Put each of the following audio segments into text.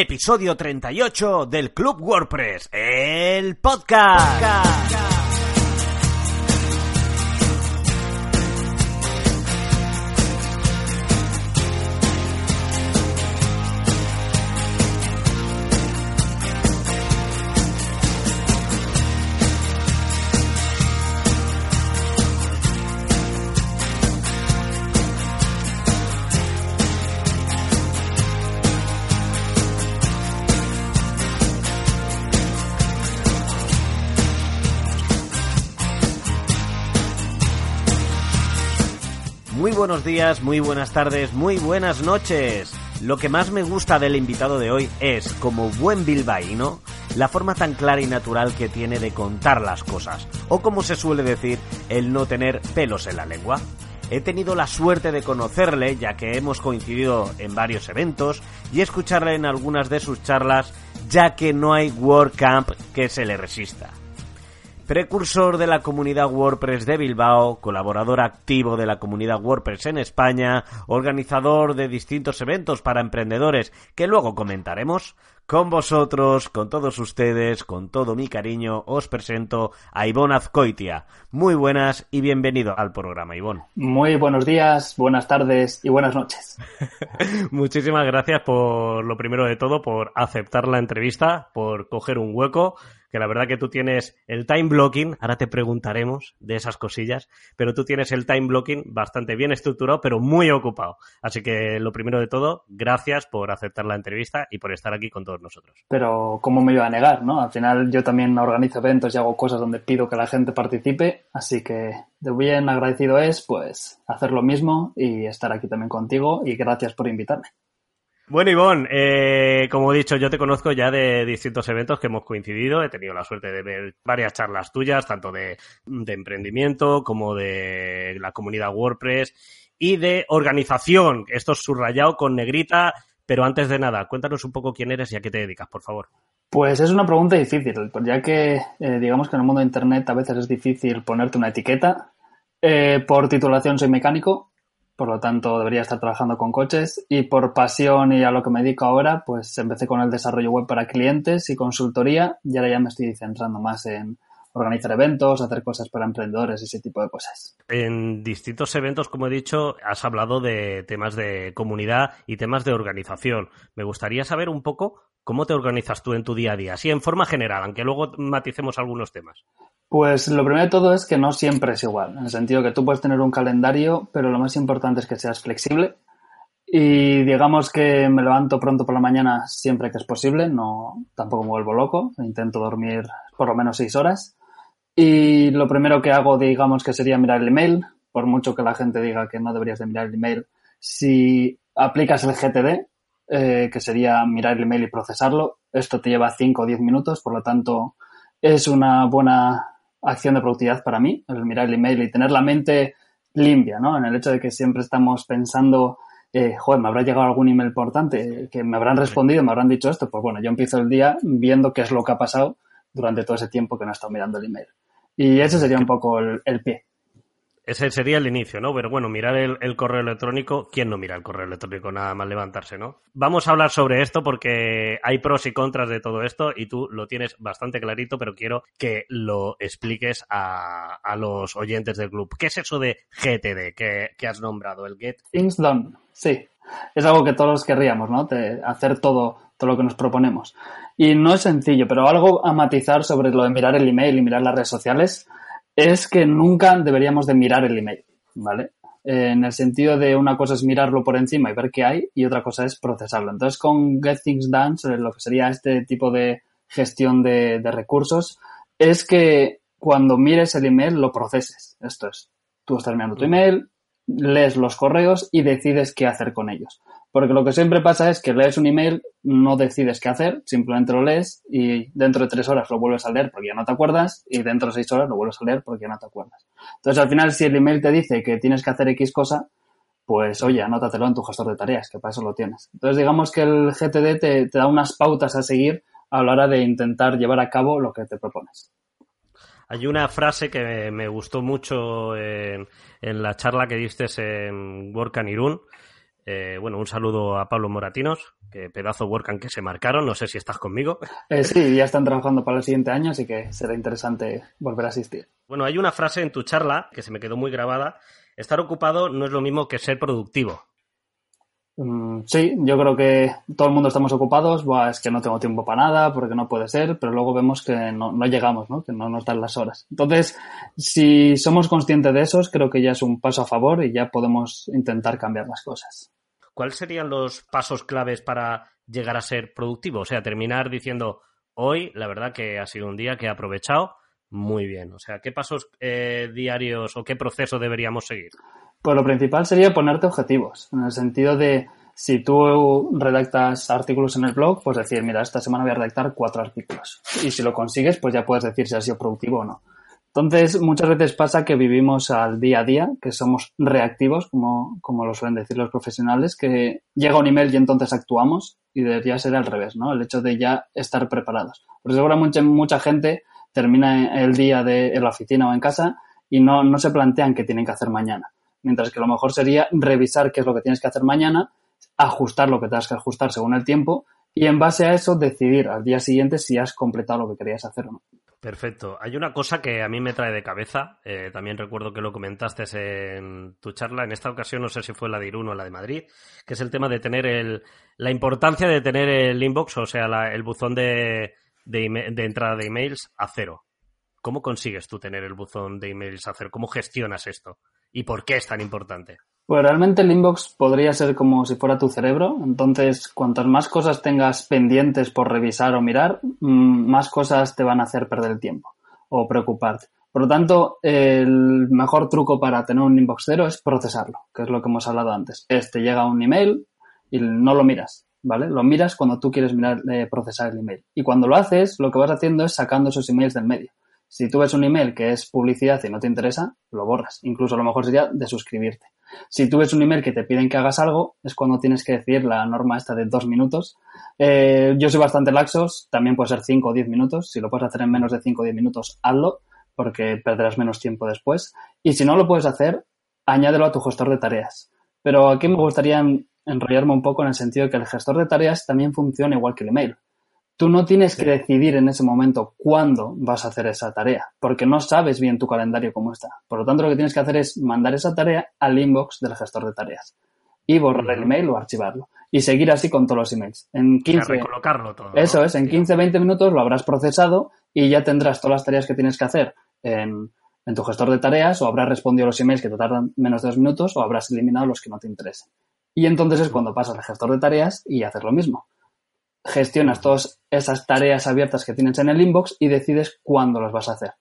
episodio 38 del Club WordPress, el podcast. Muy buenas tardes, muy buenas noches. Lo que más me gusta del invitado de hoy es, como buen bilbaíno, la forma tan clara y natural que tiene de contar las cosas, o como se suele decir, el no tener pelos en la lengua. He tenido la suerte de conocerle, ya que hemos coincidido en varios eventos, y escucharle en algunas de sus charlas, ya que no hay WordCamp que se le resista precursor de la comunidad WordPress de Bilbao, colaborador activo de la comunidad WordPress en España, organizador de distintos eventos para emprendedores que luego comentaremos. Con vosotros, con todos ustedes, con todo mi cariño, os presento a Ivonne Azcoitia. Muy buenas y bienvenido al programa, Ivonne. Muy buenos días, buenas tardes y buenas noches. Muchísimas gracias por lo primero de todo, por aceptar la entrevista, por coger un hueco que la verdad que tú tienes el time blocking, ahora te preguntaremos de esas cosillas, pero tú tienes el time blocking bastante bien estructurado, pero muy ocupado. Así que lo primero de todo, gracias por aceptar la entrevista y por estar aquí con todos nosotros. Pero ¿cómo me iba a negar, no? Al final yo también organizo eventos y hago cosas donde pido que la gente participe, así que de bien agradecido es, pues, hacer lo mismo y estar aquí también contigo y gracias por invitarme. Bueno, Ivonne, eh, como he dicho, yo te conozco ya de distintos eventos que hemos coincidido. He tenido la suerte de ver varias charlas tuyas, tanto de, emprendimiento como de la comunidad WordPress y de organización. Esto es subrayado con negrita, pero antes de nada, cuéntanos un poco quién eres y a qué te dedicas, por favor. Pues es una pregunta difícil, ya que eh, digamos que en el mundo de Internet a veces es difícil ponerte una etiqueta. Eh, por titulación soy mecánico, por lo tanto debería estar trabajando con coches y por pasión y a lo que me dedico ahora, pues empecé con el desarrollo web para clientes y consultoría y ahora ya me estoy centrando más en organizar eventos, hacer cosas para emprendedores, ese tipo de cosas. En distintos eventos, como he dicho, has hablado de temas de comunidad y temas de organización. Me gustaría saber un poco cómo te organizas tú en tu día a día, así en forma general, aunque luego maticemos algunos temas. Pues lo primero de todo es que no siempre es igual, en el sentido que tú puedes tener un calendario, pero lo más importante es que seas flexible. Y digamos que me levanto pronto por la mañana siempre que es posible, no tampoco me vuelvo loco, intento dormir por lo menos seis horas. Y lo primero que hago, digamos que sería mirar el email, por mucho que la gente diga que no deberías de mirar el email, si aplicas el GTD, eh, que sería mirar el email y procesarlo, esto te lleva 5 o 10 minutos, por lo tanto es una buena acción de productividad para mí, el mirar el email y tener la mente limpia, ¿no? En el hecho de que siempre estamos pensando, eh, joder, me habrá llegado algún email importante, que me habrán respondido, me habrán dicho esto. Pues bueno, yo empiezo el día viendo qué es lo que ha pasado durante todo ese tiempo que no he estado mirando el email. Y ese sería un poco el, el pie. Ese sería el inicio, ¿no? Pero bueno, mirar el, correo electrónico, ¿quién no mira el correo electrónico nada más levantarse, ¿no? Vamos a hablar sobre esto porque hay pros y contras de todo esto y tú lo tienes bastante clarito, pero quiero que lo expliques a, los oyentes del club. ¿Qué es eso de GTD que, has nombrado, el Get? Things Done, sí. Es algo que todos querríamos, ¿no? Hacer todo, todo lo que nos proponemos. Y no es sencillo, pero algo a matizar sobre lo de mirar el email y mirar las redes sociales es que nunca deberíamos de mirar el email, ¿vale? En el sentido de una cosa es mirarlo por encima y ver qué hay y otra cosa es procesarlo. Entonces con Get Things Done, lo que sería este tipo de gestión de, de recursos, es que cuando mires el email lo proceses. Esto es, tú estás mirando tu email, lees los correos y decides qué hacer con ellos. Porque lo que siempre pasa es que lees un email, no decides qué hacer, simplemente lo lees y dentro de tres horas lo vuelves a leer porque ya no te acuerdas y dentro de seis horas lo vuelves a leer porque ya no te acuerdas. Entonces al final si el email te dice que tienes que hacer X cosa, pues oye, anótatelo en tu gestor de tareas, que para eso lo tienes. Entonces digamos que el GTD te, da unas pautas a seguir a la hora de intentar llevar a cabo lo que te propones. Hay una frase que me gustó mucho en, en la charla que diste en Work and Irún, Eh, bueno, un saludo a Pablo Moratinos, que pedazo WordCamp que se marcaron. No sé si estás conmigo. Eh, sí, ya están trabajando para el siguiente año, así que será interesante volver a asistir. Bueno, hay una frase en tu charla que se me quedó muy grabada. Estar ocupado no es lo mismo que ser productivo. Mm, sí, yo creo que todo el mundo estamos ocupados, es que no tengo tiempo para nada, porque no puede ser, pero luego vemos que no, llegamos, ¿no? que no nos dan las horas. Entonces, si somos conscientes de eso, creo que ya es un paso a favor y ya podemos intentar cambiar las cosas. ¿Cuáles serían los pasos claves para llegar a ser productivo? O sea, terminar diciendo, hoy la verdad que ha sido un día que he aprovechado muy bien. O sea, ¿qué pasos eh, diarios o qué proceso deberíamos seguir? Pues lo principal sería ponerte objetivos, en el sentido de si tú redactas artículos en el blog, pues decir, mira, esta semana voy a redactar cuatro artículos. Y si lo consigues, pues ya puedes decir si ha sido productivo o no. Entonces, muchas veces pasa que vivimos al día a día, que somos reactivos, como, como lo suelen decir los profesionales, que llega un email y entonces actuamos y debería ser al revés, ¿no? El hecho de ya estar preparados. Porque seguramente mucha gente termina el día de, en la oficina o en casa y no, no se plantean qué tienen que hacer mañana mientras que lo mejor sería revisar qué es lo que tienes que hacer mañana, ajustar lo que tengas que ajustar según el tiempo y en base a eso decidir al día siguiente si has completado lo que querías hacer o no. Perfecto. Hay una cosa que a mí me trae de cabeza, eh, también recuerdo que lo comentaste en tu charla, en esta ocasión no sé si fue la de Irún o la de Madrid, que es el tema de tener el, la importancia de tener el inbox, o sea, el buzón de, de entrada de emails a cero. ¿Cómo consigues tú tener el buzón de emails a cero? ¿Cómo gestionas esto? y por qué es tan importante? Pues realmente el inbox podría ser como si fuera tu cerebro. Entonces, cuantas más cosas tengas pendientes por revisar o mirar, mm, más cosas te van a hacer perder el tiempo o preocuparte. Por lo tanto, el mejor truco para tener un inbox cero es procesarlo, que es lo que hemos hablado antes. Este llega un email y no lo miras, ¿vale? Lo miras cuando tú quieres mirar, eh, procesar el email. Y cuando lo haces, lo que vas haciendo es sacando esos emails del medio. Si tú ves un email que es publicidad y no te interesa, lo borras. Incluso a lo mejor sería de suscribirte. Si tú ves un email que te piden que hagas algo, es cuando tienes que decir la norma esta de dos minutos. Eh, yo soy bastante laxos, también puede ser cinco o diez minutos. Si lo puedes hacer en menos de cinco o diez minutos, hazlo, porque perderás menos tiempo después. Y si no lo puedes hacer, añádelo a tu gestor de tareas. Pero aquí me gustaría enrollarme un poco en el sentido de que el gestor de tareas también funciona igual que el email. Tú no tienes que decidir en ese momento cuándo vas a hacer esa tarea, porque no sabes bien tu calendario cómo está. Por lo tanto, lo que tienes que hacer es mandar esa tarea al inbox del gestor de tareas y borrar el email o archivarlo. Y seguir así con todos los emails. En 15, recolocarlo todo. Eso es, en 15-20 minutos lo habrás procesado y ya tendrás todas las tareas que tienes que hacer en, en tu gestor de tareas o habrás respondido a los emails que te tardan menos de dos minutos o habrás eliminado los que no te interesan. Y entonces es cuando pasas al gestor de tareas y haces lo mismo gestionas todas esas tareas abiertas que tienes en el inbox y decides cuándo las vas a hacer.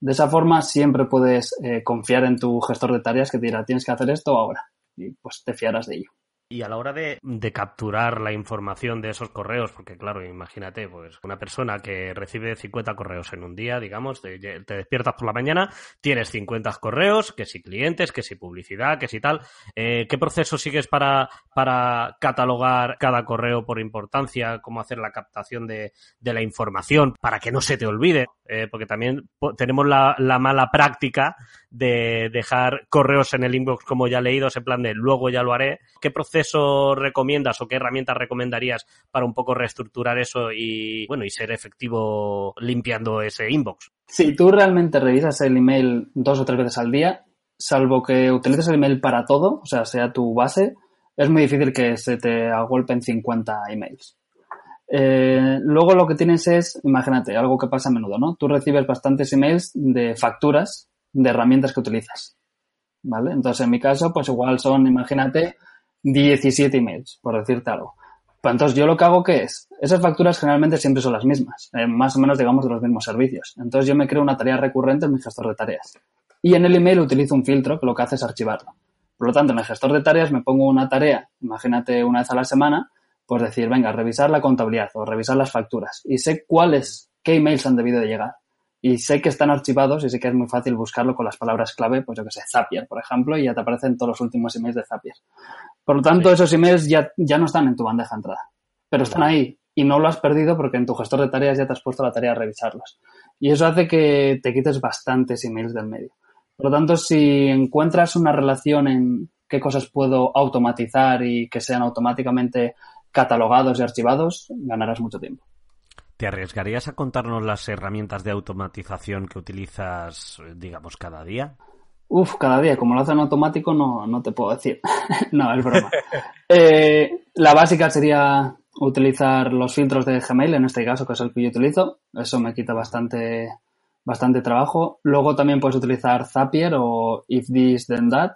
De esa forma siempre puedes eh, confiar en tu gestor de tareas que te dirá tienes que hacer esto ahora y pues te fiarás de ello. Y a la hora de, capturar la información de esos correos, porque claro, imagínate, pues una persona que recibe 50 correos en un día, digamos, te, despiertas por la mañana, tienes 50 correos, que si clientes, que si publicidad, que si tal. Eh, ¿Qué proceso sigues para, para catalogar cada correo por importancia? ¿Cómo hacer la captación de, la información para que no se te olvide? Eh, porque también tenemos la, la mala práctica de dejar correos en el inbox como ya leídos, en plan de luego ya lo haré. ¿Qué proceso recomiendas o qué herramientas recomendarías para un poco reestructurar eso y, bueno, y ser efectivo limpiando ese inbox? Si tú realmente revisas el email dos o tres veces al día, salvo que utilices el email para todo, o sea, sea tu base, es muy difícil que se te agolpen 50 emails. Eh, luego lo que tienes es, imagínate, algo que pasa a menudo, ¿no? Tú recibes bastantes emails de facturas de herramientas que utilizas. ¿Vale? Entonces, en mi caso, pues igual son, imagínate, 17 emails, por decirte algo. Entonces, yo lo que hago que es, esas facturas generalmente siempre son las mismas, eh, más o menos, digamos, de los mismos servicios. Entonces, yo me creo una tarea recurrente en mi gestor de tareas. Y en el email utilizo un filtro que lo que hace es archivarlo. Por lo tanto, en el gestor de tareas me pongo una tarea, imagínate una vez a la semana, pues decir, venga, revisar la contabilidad o revisar las facturas. Y sé cuáles, qué emails han debido de llegar y sé que están archivados y sé que es muy fácil buscarlo con las palabras clave, pues yo que sé, Zapier, por ejemplo, y ya te aparecen todos los últimos emails de Zapier. Por lo tanto, esos emails ya, ya no están en tu bandeja de entrada, pero están ahí y no lo has perdido porque en tu gestor de tareas ya te has puesto la tarea de revisarlos. Y eso hace que te quites bastantes emails del medio. Por lo tanto, si encuentras una relación en qué cosas puedo automatizar y que sean automáticamente catalogados y archivados, ganarás mucho tiempo. ¿Te arriesgarías a contarnos las herramientas de automatización que utilizas, digamos, cada día? Uf, cada día, como lo hacen automático, no, no te puedo decir. no, es broma. Eh, la básica sería utilizar los filtros de Gmail, en este caso, que es el que yo utilizo. Eso me quita bastante, bastante trabajo. Luego también puedes utilizar Zapier o If This Then That,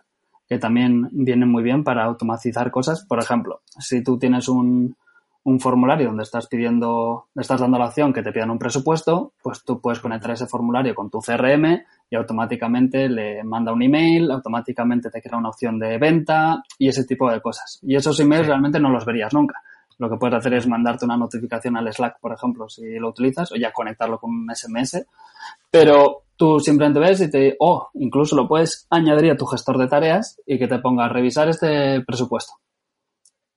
que también vienen muy bien para automatizar cosas. Por ejemplo, si tú tienes un, un formulario donde estás pidiendo, estás dando la opción que te pidan un presupuesto, pues tú puedes conectar ese formulario con tu CRM y automáticamente le manda un email, automáticamente te crea una opción de venta y ese tipo de cosas. Y esos emails realmente no los verías nunca. Lo que puedes hacer es mandarte una notificación al Slack, por ejemplo, si lo utilizas, o ya conectarlo con un SMS. Pero tú simplemente ves y te, oh, incluso lo puedes añadir a tu gestor de tareas y que te ponga a revisar este presupuesto.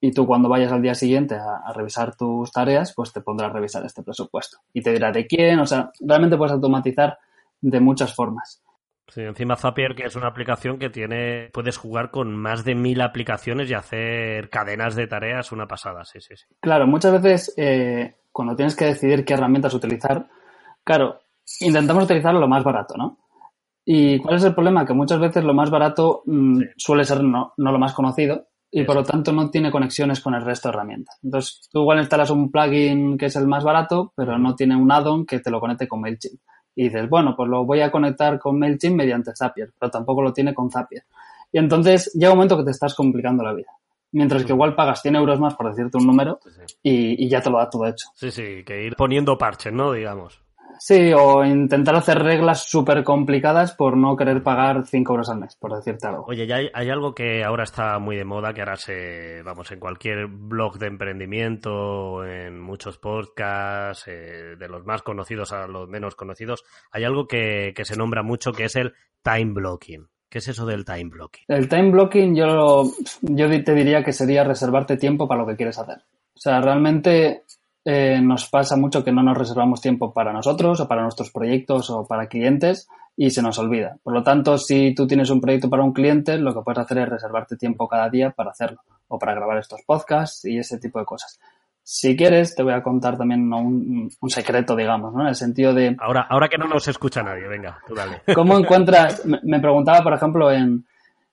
Y tú cuando vayas al día siguiente a, revisar tus tareas, pues te pondrá a revisar este presupuesto. Y te dirá de quién, o sea, realmente puedes automatizar de muchas formas. Sí, encima Zapier, que es una aplicación que tiene, puedes jugar con más de mil aplicaciones y hacer cadenas de tareas, una pasada, sí, sí, sí. Claro, muchas veces eh, cuando tienes que decidir qué herramientas utilizar, claro, intentamos utilizar lo más barato, ¿no? ¿Y cuál es el problema? Que muchas veces lo más barato mm, suele ser no, no, lo más conocido y por lo tanto no tiene conexiones con el resto de herramientas. Entonces, tú igual instalas un plugin que es el más barato, pero no tiene un add-on que te lo conecte con MailChimp. Y dices, bueno, pues lo voy a conectar con MailChimp mediante Zapier, pero tampoco lo tiene con Zapier. Y entonces llega un momento que te estás complicando la vida. Mientras que igual pagas 100 euros más por decirte un número y, y, ya te lo da todo hecho. Sí, sí, que ir poniendo parches, ¿no? Digamos. Sí, o intentar hacer reglas súper complicadas por no querer pagar 5 euros al mes, por decirte algo. Oye, ya hay, algo que ahora está muy de moda, que ahora se, vamos, en cualquier blog de emprendimiento, en muchos podcasts, eh, de los más conocidos a los menos conocidos, hay algo que, que se nombra mucho que es el time blocking. ¿Qué es eso del time blocking? El time blocking yo, yo te diría que sería reservarte tiempo para lo que quieres hacer. O sea, realmente eh, nos pasa mucho que no nos reservamos tiempo para nosotros o para nuestros proyectos o para clientes y se nos olvida. Por lo tanto, si tú tienes un proyecto para un cliente, lo que puedes hacer es reservarte tiempo cada día para hacerlo o para grabar estos podcasts y ese tipo de cosas. Si quieres, te voy a contar también un, secreto, digamos, ¿no? En el sentido de... Ahora, ahora que no nos escucha nadie, venga, tú dale. ¿Cómo encuentras...? Me, preguntaba, por ejemplo, en,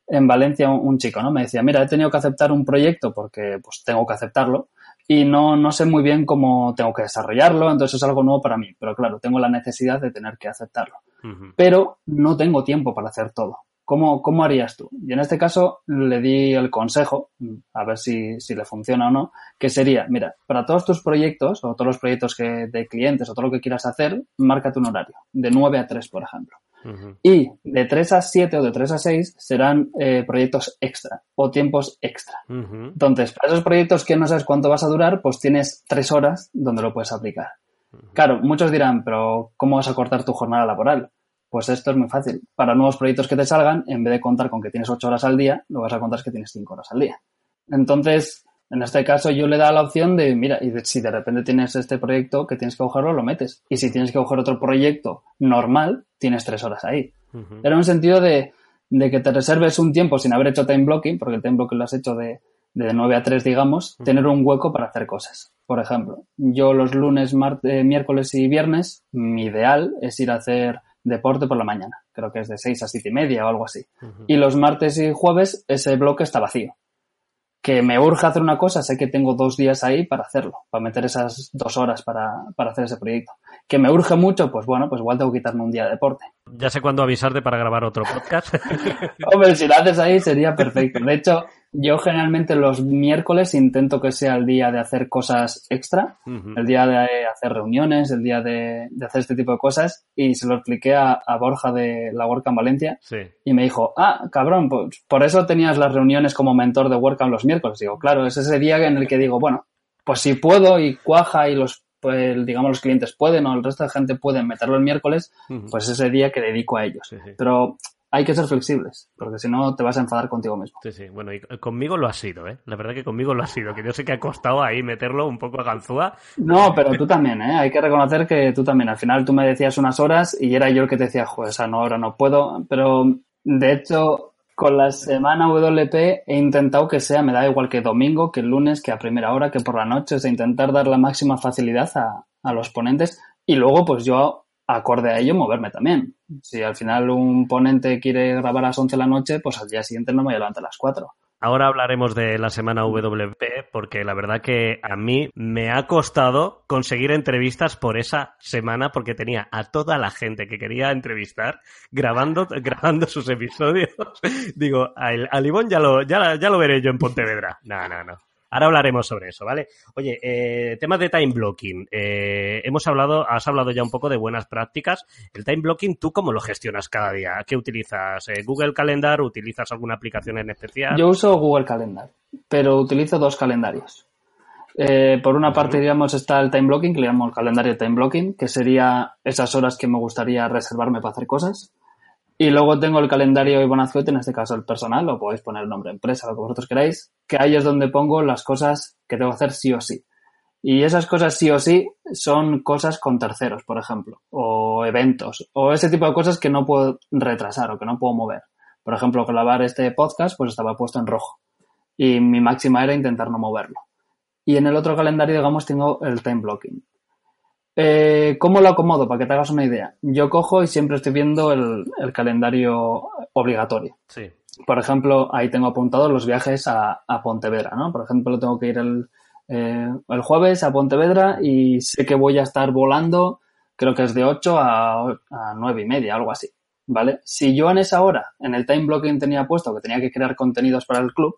en Valencia un, un, chico, ¿no? Me decía, mira, he tenido que aceptar un proyecto porque pues tengo que aceptarlo y no, no sé muy bien cómo tengo que desarrollarlo, entonces es algo nuevo para mí, pero claro, tengo la necesidad de tener que aceptarlo. Pero no tengo tiempo para hacer todo. ¿Cómo, ¿Cómo harías tú? Y en este caso le di el consejo, a ver si, si le funciona o no, que sería, mira, para todos tus proyectos o todos los proyectos que, de clientes o todo lo que quieras hacer, márcate un horario, de 9 a 3, por ejemplo. Y de 3 a 7 o de 3 a 6 serán eh, proyectos extra o tiempos extra. Entonces, para esos proyectos que no sabes cuánto vas a durar, pues tienes 3 horas donde lo puedes aplicar. Claro, muchos dirán, pero ¿cómo vas a cortar tu jornada laboral? Pues esto es muy fácil. Para nuevos proyectos que te salgan, en vez de contar con que tienes 8 horas al día, lo vas a contar que tienes 5 horas al día. Entonces, en este caso yo le da la opción de, mira, y si de repente tienes este proyecto que tienes que cogerlo, lo metes. Y si tienes que coger otro proyecto normal, tienes tres horas ahí. Era un sentido de, que te reserves un tiempo sin haber hecho time blocking, porque el time blocking lo has hecho de, de 9 a 3, digamos, tener un hueco para hacer cosas. Por ejemplo, yo los lunes, martes, miércoles y viernes, mi ideal es ir a hacer deporte por la mañana. Creo que es de 6 a 7 y media o algo así. Y los martes y jueves ese bloque está vacío que me urge hacer una cosa, sé que tengo dos días ahí para hacerlo, para meter esas dos horas para, para hacer ese proyecto. Que me urge mucho, pues bueno, pues igual tengo que quitarme un día de deporte. Ya sé cuándo avisarte para grabar otro podcast. Hombre, si lo haces ahí sería perfecto. De hecho, yo generalmente los miércoles intento que sea el día de hacer cosas extra, el día de hacer reuniones, el día de, hacer este tipo de cosas. Y se lo expliqué a, Borja de la WordCamp Valencia. Y me dijo, ah, cabrón, pues por eso tenías las reuniones como mentor de WordCamp los miércoles. Digo, claro, es ese día en el que digo, bueno, pues si puedo y cuaja y los pues digamos los clientes pueden o el resto de gente pueden meterlo el miércoles, pues ese día que dedico a ellos. Pero hay que ser flexibles, porque si no te vas a enfadar contigo mismo. Sí, sí, bueno, y conmigo lo ha sido, ¿eh? La verdad que conmigo lo ha sido, que yo sé que ha costado ahí meterlo un poco a ganzúa. No, pero tú también, ¿eh? Hay que reconocer que tú también. Al final tú me decías unas horas y era yo el que te decía, joder, esa no, ahora no puedo. Pero, de hecho, con la semana WP he intentado que sea, me da igual que domingo, que lunes, que a primera hora, que por la noche, o sea, intentar dar la máxima facilidad a, a los ponentes y luego pues yo acorde a ello moverme también. Si al final un ponente quiere grabar a las 11 de la noche, pues al día siguiente no me levanto a las 4. Ahora hablaremos de la semana WP porque la verdad que a mí me ha costado conseguir entrevistas por esa semana porque tenía a toda la gente que quería entrevistar grabando, grabando sus episodios. Digo, al, al ya lo, ya, ya lo veré yo en Pontevedra. No, no, no. Ahora hablaremos sobre eso, ¿vale? Oye, eh, temas de time blocking. Eh, hemos hablado, has hablado ya un poco de buenas prácticas. El time blocking, ¿tú cómo lo gestionas cada día? ¿Qué utilizas? Eh, ¿Google Calendar? ¿Utilizas alguna aplicación en especial? Yo uso Google Calendar, pero utilizo dos calendarios. Eh, por una parte, digamos, está el time blocking, que le llamo el calendario time blocking, que sería esas horas que me gustaría reservarme para hacer cosas. Y luego tengo el calendario Ibonazcote, en este caso el personal, o podéis poner nombre empresa, lo que vosotros queráis, que ahí es donde pongo las cosas que tengo que hacer sí o sí. Y esas cosas sí o sí son cosas con terceros, por ejemplo, o eventos, o ese tipo de cosas que no puedo retrasar o que no puedo mover. Por ejemplo, grabar este podcast, pues estaba puesto en rojo. Y mi máxima era intentar no moverlo. Y en el otro calendario, digamos, tengo el time blocking. Eh, ¿Cómo lo acomodo? Para que te hagas una idea. Yo cojo y siempre estoy viendo el, el calendario obligatorio. Sí. Por ejemplo, ahí tengo apuntados los viajes a, a Pontevedra, ¿no? Por ejemplo, tengo que ir el, eh, el jueves a Pontevedra y sé que voy a estar volando, creo que es de 8 a, a 9 y media, algo así, ¿vale? Si yo en esa hora, en el time blocking tenía puesto que tenía que crear contenidos para el club,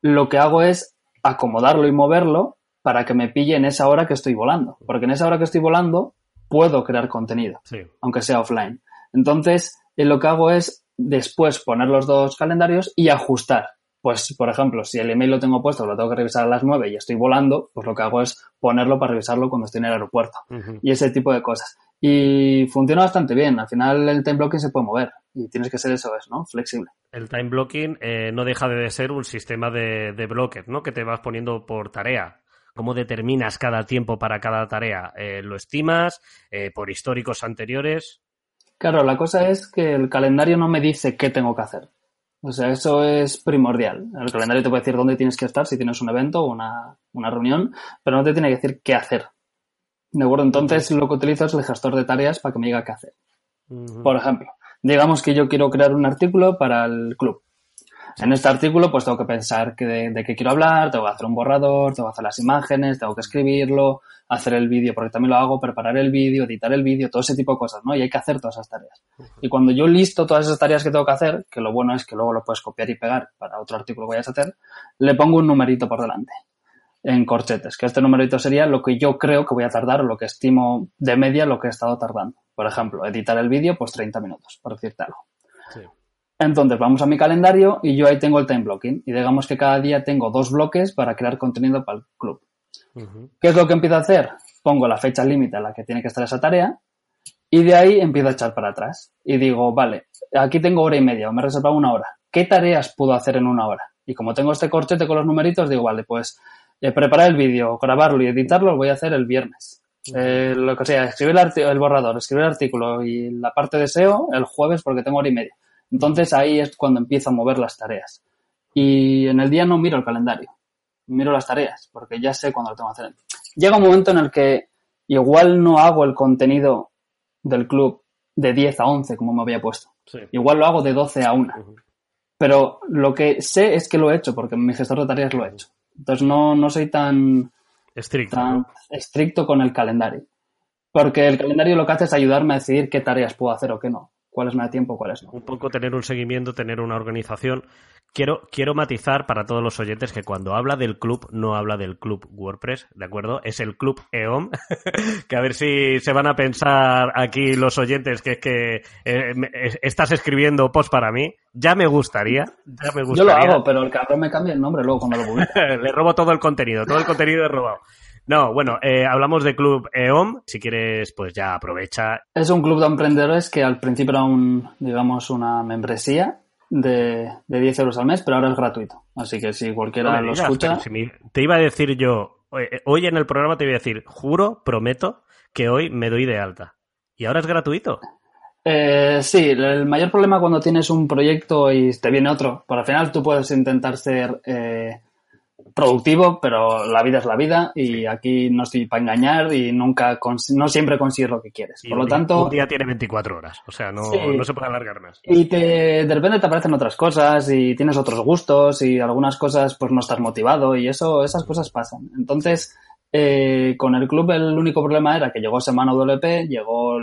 lo que hago es acomodarlo y moverlo para que me pille en esa hora que estoy volando. Porque en esa hora que estoy volando puedo crear contenido, Sí. aunque sea offline. Entonces, eh, lo que hago es después poner los dos calendarios y ajustar. Pues, por ejemplo, si el email lo tengo puesto, lo tengo que revisar a las 9 y estoy volando, pues lo que hago es ponerlo para revisarlo cuando estoy en el aeropuerto. Y ese tipo de cosas. Y funciona bastante bien. Al final el time blocking se puede mover y tienes que ser eso, es, ¿no? Flexible. El time blocking eh, no deja de ser un sistema de, de bloques, ¿no? Que te vas poniendo por tarea. ¿Cómo determinas cada tiempo para cada tarea? Eh, ¿Lo estimas? Eh, ¿Por históricos anteriores? Claro, la cosa es que el calendario no me dice qué tengo que hacer. O sea, eso es primordial. El calendario te puede decir dónde tienes que estar si tienes un evento o una, una reunión, pero no te tiene que decir qué hacer. ¿De acuerdo? Entonces lo que utilizo es el gestor de tareas para que me diga qué hacer. Por ejemplo, digamos que yo quiero crear un artículo para el club. En este artículo, pues tengo que pensar que de, de qué quiero hablar, tengo que hacer un borrador, tengo que hacer las imágenes, tengo que escribirlo, hacer el vídeo, porque también lo hago, preparar el vídeo, editar el vídeo, todo ese tipo de cosas, ¿no? Y hay que hacer todas esas tareas. Y cuando yo listo todas esas tareas que tengo que hacer, que lo bueno es que luego lo puedes copiar y pegar para otro artículo que vayas a hacer, le pongo un numerito por delante en corchetes, que este numerito sería lo que yo creo que voy a tardar o lo que estimo de media lo que he estado tardando. Por ejemplo, editar el vídeo, pues 30 minutos, por decirte algo. Entonces vamos a mi calendario y yo ahí tengo el time blocking. Y digamos que cada día tengo dos bloques para crear contenido para el club. ¿Qué es lo que empiezo a hacer? Pongo la fecha límite a la que tiene que estar esa tarea y de ahí empiezo a echar para atrás. Y digo, vale, aquí tengo hora y media o me he reservado una hora. ¿Qué tareas puedo hacer en una hora? Y como tengo este corchete con los numeritos, digo, vale, pues eh, preparar el vídeo, grabarlo y editarlo lo voy a hacer el viernes. Eh, lo que sea, escribir el, el borrador, escribir el artículo y la parte de SEO el jueves porque tengo hora y media. Entonces ahí es cuando empiezo a mover las tareas. Y en el día no miro el calendario, miro las tareas porque ya sé cuándo lo tengo que hacer. Llega un momento en el que igual no hago el contenido del club de 10 a 11 como me había puesto. Sí. Igual lo hago de 12 a 1. Ujú. Pero lo que sé es que lo he hecho porque mi gestor de tareas lo he hecho. Entonces no, no soy tan, Estricto, tan ¿no? estricto con el calendario. Porque el calendario lo que hace es ayudarme a decidir qué tareas puedo hacer o qué no. Cuáles me da tiempo, cuáles no. un poco tener un seguimiento, tener una organización. Quiero, quiero matizar para todos los oyentes que cuando habla del club, no habla del club WordPress, ¿de acuerdo? Es el club EOM, que a ver si se van a pensar aquí los oyentes que es que eh, me- estás escribiendo post para mí. Ya me gustaría, ya me Yo lo gustaría. hago, pero el cabrón me cambia el nombre luego cuando lo publica. Le robo todo el contenido, todo el contenido es robado. No, bueno, eh, hablamos de Club EOM. Si quieres, pues ya aprovecha. Es un club de emprendedores que al principio era un, digamos, una membresía de, de 10 euros al mes, pero ahora es gratuito. Así que si cualquiera No lo digas, escucha, pero si me- te iba a decir yo, eh, hoy en el programa te voy a decir, juro, prometo, que hoy me doy de alta. Y ahora es gratuito. Eh, sí, el mayor problema cuando tienes un proyecto y te viene otro, por al final tú puedes intentar ser eh, productivo, pero la vida es la vida y aquí no estoy para engañar y nunca no siempre consigues lo que quieres. Por lo tanto, un día tiene 24 horas, o sea, no, no se puede alargar más. Y te, de repente te aparecen otras cosas y tienes otros gustos y algunas cosas pues no estás motivado y eso, esas cosas pasan. Entonces, eh, con el club el único problema era que llegó semana WP, llegó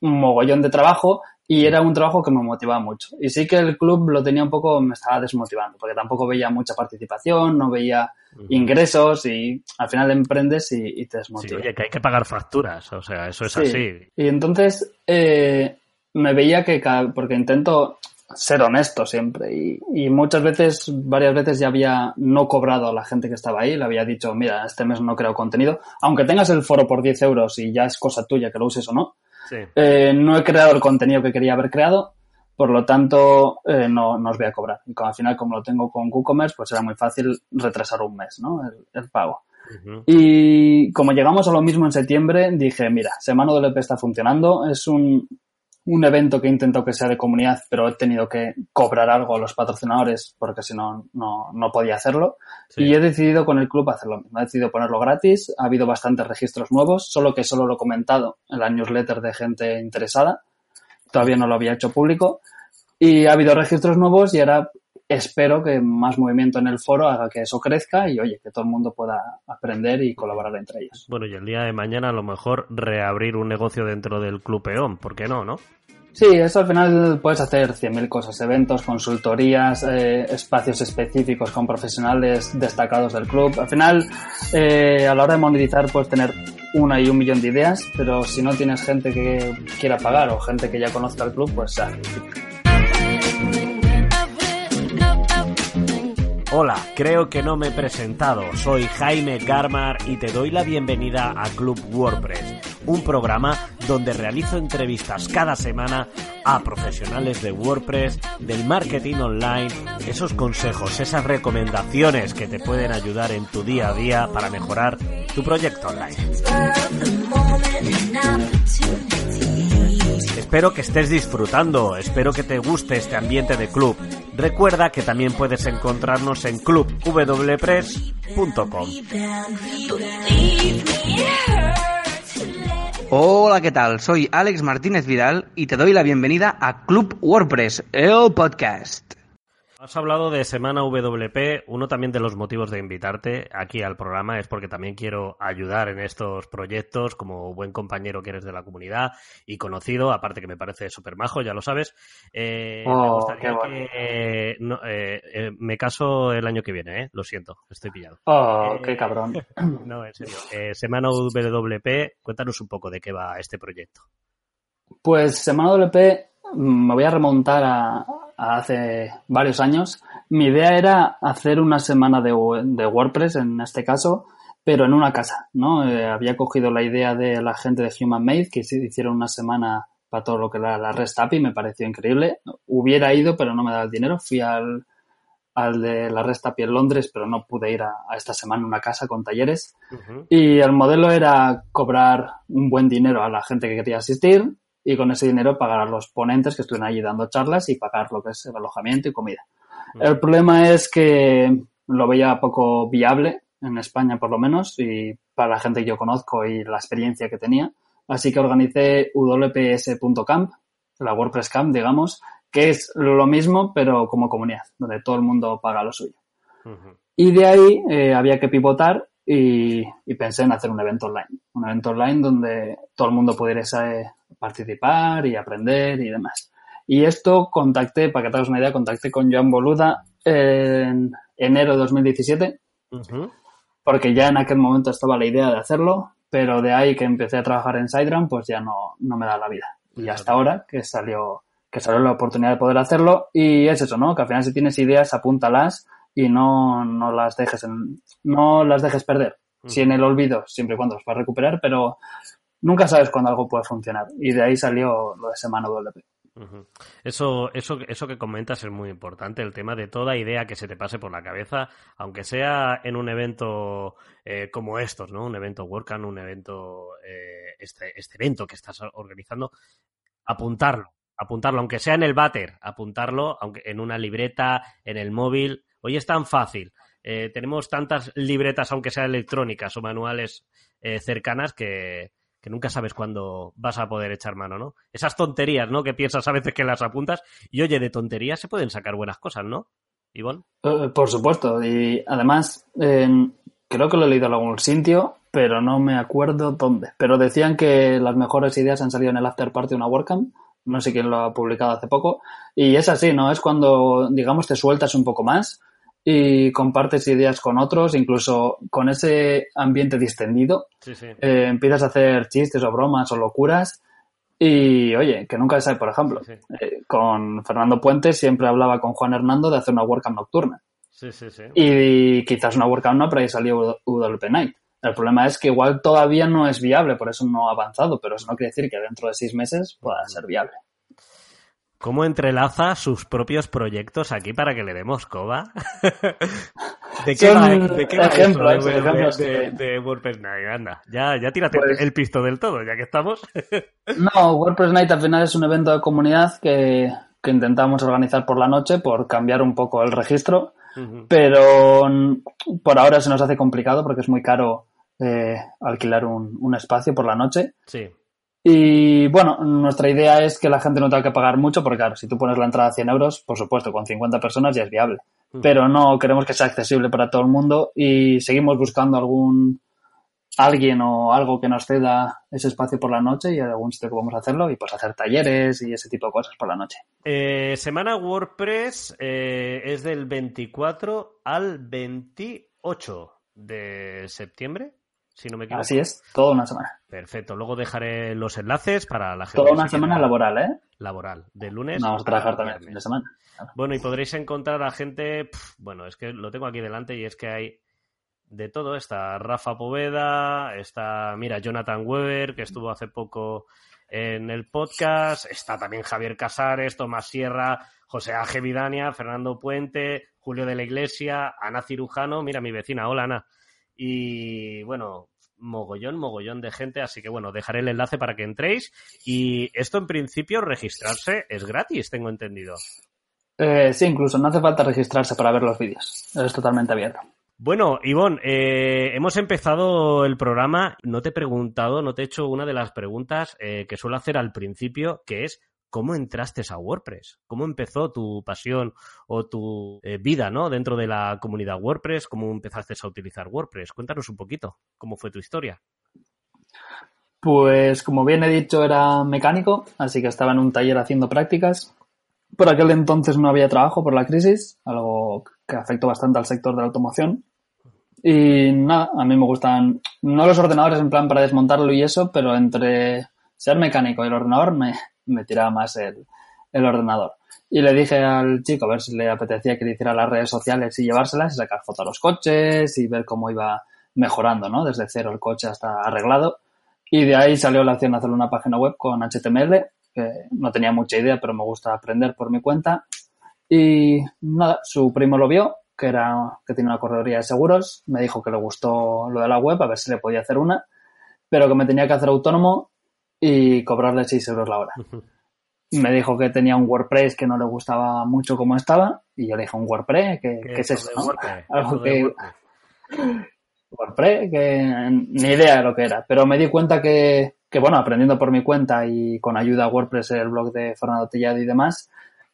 un mogollón de trabajo y era un trabajo que me motivaba mucho. Y sí que el club lo tenía un poco, me estaba desmotivando, porque tampoco veía mucha participación, no veía ingresos y al final emprendes y, te desmotivas. Sí, oye, que hay que pagar facturas, o sea, eso es así. Y entonces eh, me veía que, porque intento ser honesto siempre y, y, muchas veces, varias veces ya había no cobrado a la gente que estaba ahí, le había dicho, mira, este mes no creo contenido, aunque tengas el foro por 10 euros y ya es cosa tuya que lo uses o no, eh, no he creado el contenido que quería haber creado, por lo tanto, eh, no, no, os voy a cobrar. Y como, al final, como lo tengo con WooCommerce, pues era muy fácil retrasar un mes, ¿no? El, pago. Y como llegamos a lo mismo en septiembre, dije, mira, Semana WP está funcionando, es un, un evento que intento que sea de comunidad, pero he tenido que cobrar algo a los patrocinadores porque si no, no, podía hacerlo. Y he decidido con el club hacerlo mismo. He decidido ponerlo gratis. Ha habido bastantes registros nuevos, solo que solo lo he comentado en la newsletter de gente interesada. Todavía no lo había hecho público. Y ha habido registros nuevos y ahora espero que más movimiento en el foro haga que eso crezca y oye, que todo el mundo pueda aprender y colaborar entre ellos. Bueno, y el día de mañana a lo mejor reabrir un negocio dentro del Club Peón, ¿por qué no, no? Sí, eso al final puedes hacer 100.000 cosas, eventos, consultorías, eh, espacios específicos con profesionales destacados del club. Al final, eh, a la hora de monetizar puedes tener una y un millón de ideas, pero si no tienes gente que quiera pagar o gente que ya conozca el club, pues ya. Hola, creo que no me he presentado. Soy Jaime Garmar y te doy la bienvenida a Club WordPress un programa donde realizo entrevistas cada semana a profesionales de WordPress, del marketing online, esos consejos, esas recomendaciones que te pueden ayudar en tu día a día para mejorar tu proyecto online. Espero que estés disfrutando, espero que te guste este ambiente de club. Recuerda que también puedes encontrarnos en clubwpress.com. Hola, ¿qué tal? Soy Alex Martínez Vidal y te doy la bienvenida a Club WordPress, el podcast. Has hablado de Semana WP. Uno también de los motivos de invitarte aquí al programa es porque también quiero ayudar en estos proyectos como buen compañero que eres de la comunidad y conocido, aparte que me parece súper majo, ya lo sabes. Eh, me oh, gustaría que eh, eh, me caso el año que viene, ¿eh? Lo siento, estoy pillado. Oh, qué cabrón. no, en serio. Semana WP, cuéntanos un poco de qué va este proyecto. Pues Semana WP me voy a remontar a, hace varios años. Mi idea era hacer una semana de, WordPress, en este caso, pero en una casa, ¿no? Eh, había cogido la idea de la gente de Human Made, que hicieron una semana para todo lo que era la REST API, me pareció increíble. Hubiera ido, pero no me daba el dinero. Fui al, al de la REST API en Londres, pero no pude ir a, esta semana a una casa con talleres. Y el modelo era cobrar un buen dinero a la gente que quería asistir, y con ese dinero pagar a los ponentes que estuvieron allí dando charlas y pagar lo que es el alojamiento y comida. El problema es que lo veía poco viable en España por lo menos y para la gente que yo conozco y la experiencia que tenía. Así que organicé wps.camp, la WordPress Camp, digamos, que es lo mismo pero como comunidad, donde todo el mundo paga lo suyo. Y de ahí eh, había que pivotar y, pensé en hacer un evento online. Un evento online donde todo el mundo pudiera participar y aprender y demás. Y esto contacté, para que te hagas una idea, contacté con Joan Boluda en enero de 2017, porque ya en aquel momento estaba la idea de hacerlo, pero de ahí que empecé a trabajar en SiteGround, pues ya no, no me da la vida. Y hasta ahora que salió, que salió la oportunidad de poder hacerlo, y es eso, ¿no? Que al final si tienes ideas, apúntalas y no, no las dejes en, no las dejes perder. Si en el olvido, siempre y cuando los vas a recuperar, pero nunca sabes cuándo algo puede funcionar. Y de ahí salió lo de Semana WP. Eso, eso, eso que comentas es muy importante, el tema de toda idea que se te pase por la cabeza, aunque sea en un evento eh, como estos, ¿no? Un evento WordCamp, un evento, eh, este, este evento que estás organizando, apuntarlo, apuntarlo, aunque sea en el váter, apuntarlo, aunque en una libreta, en el móvil. Hoy es tan fácil. Eh, tenemos tantas libretas, aunque sean electrónicas o manuales eh, cercanas, que, nunca sabes cuándo vas a poder echar mano, ¿no? Esas tonterías, ¿no? Que piensas a veces que las apuntas. Y oye, de tonterías se pueden sacar buenas cosas, ¿no? Ivonne. Eh, por supuesto. Y además, creo que lo he leído en algún sitio, pero no me acuerdo dónde. Pero decían que las mejores ideas han salido en el after party de una WordCamp. No sé quién lo ha publicado hace poco. Y es así, ¿no? Es cuando, digamos, te sueltas un poco más y compartes ideas con otros, incluso con ese ambiente distendido. Eh, empiezas a hacer chistes o bromas o locuras. Y oye, que nunca se sabe, por ejemplo, eh, con Fernando Puentes siempre hablaba con Juan Hernando de hacer una WordCamp nocturna. Y quizás una WordCamp no, pero ahí salió UWP Night. El problema es que igual todavía no es viable, por eso no ha avanzado, pero eso no quiere decir que dentro de seis meses pueda ser viable. ¿Cómo entrelaza sus propios proyectos aquí para que le demos coba? ¿De qué va, ¿de qué ejemplos, de, de, WordPress Night? Anda, ya, ya tírate pues el pisto del todo, ya que estamos. no, WordPress Night al final es un evento de comunidad que, que intentamos organizar por la noche por cambiar un poco el registro, pero por ahora se nos hace complicado porque es muy caro eh, alquilar un, un espacio por la noche. Sí. Y bueno, nuestra idea es que la gente no tenga que pagar mucho, porque claro, si tú pones la entrada a 100 euros, por supuesto, con 50 personas ya es viable. Mm. Pero no queremos que sea accesible para todo el mundo y seguimos buscando algún alguien o algo que nos ceda ese espacio por la noche y algún sitio que vamos a hacerlo y pues hacer talleres y ese tipo de cosas por la noche. Eh, semana WordPress eh, es del 24 al 28 de septiembre si no me equivoco. Así es, toda una semana. Perfecto, luego dejaré los enlaces para la gente. Toda una semana laboral, ¿eh? Laboral, de lunes. vamos a trabajar también fin de semana. Bueno, y podréis encontrar a gente, bueno, es que lo tengo aquí delante y es que hay de todo. Está Rafa Poveda, está, mira, Jonathan Weber, que estuvo hace poco en el podcast, está también Javier Casares, Tomás Sierra, José Aje Vidania, Fernando Puente, Julio de la Iglesia, Ana Cirujano, mira mi vecina, hola Ana, y bueno, mogollón, mogollón de gente, así que bueno, dejaré el enlace para que entréis. Y esto en principio, registrarse es gratis, tengo entendido. Eh, sí, incluso no hace falta registrarse para ver los vídeos, es totalmente abierto. Bueno, Ivonne, eh, hemos empezado el programa. No te he preguntado, no te he hecho una de las preguntas eh, que suelo hacer al principio, que es ¿cómo entraste a WordPress? ¿Cómo empezó tu pasión o tu eh, vida ¿no? dentro de la comunidad WordPress? ¿Cómo empezaste a utilizar WordPress? Cuéntanos un poquito, ¿cómo fue tu historia? Pues como bien he dicho, era mecánico, así que estaba en un taller haciendo prácticas. Por aquel entonces no había trabajo por la crisis, algo que afectó bastante al sector de la automoción. Y nada, a mí me gustan, no los ordenadores en plan para desmontarlo y eso, pero entre ser mecánico y el ordenador me, me tiraba más el, ordenador. Y le dije al chico a ver si le apetecía que le hiciera las redes sociales y llevárselas y sacar fotos a los coches y ver cómo iba mejorando, ¿no? Desde cero el coche hasta arreglado. Y de ahí salió la opción de hacer una página web con HTML, que no tenía mucha idea, pero me gusta aprender por mi cuenta. Y nada, su primo lo vio, que era, que tiene una corredoría de seguros, me dijo que le gustó lo de la web, a ver si le podía hacer una, pero que me tenía que hacer autónomo y cobrarle 6 euros la hora. Me dijo que tenía un WordPress que no le gustaba mucho como estaba y yo le dije, ¿un WordPress? ¿Qué, es eso? Algo que... WordPress? que ni idea de lo que era, pero me di cuenta que, que, bueno, aprendiendo por mi cuenta y con ayuda a WordPress, el blog de Fernando Tellado y demás,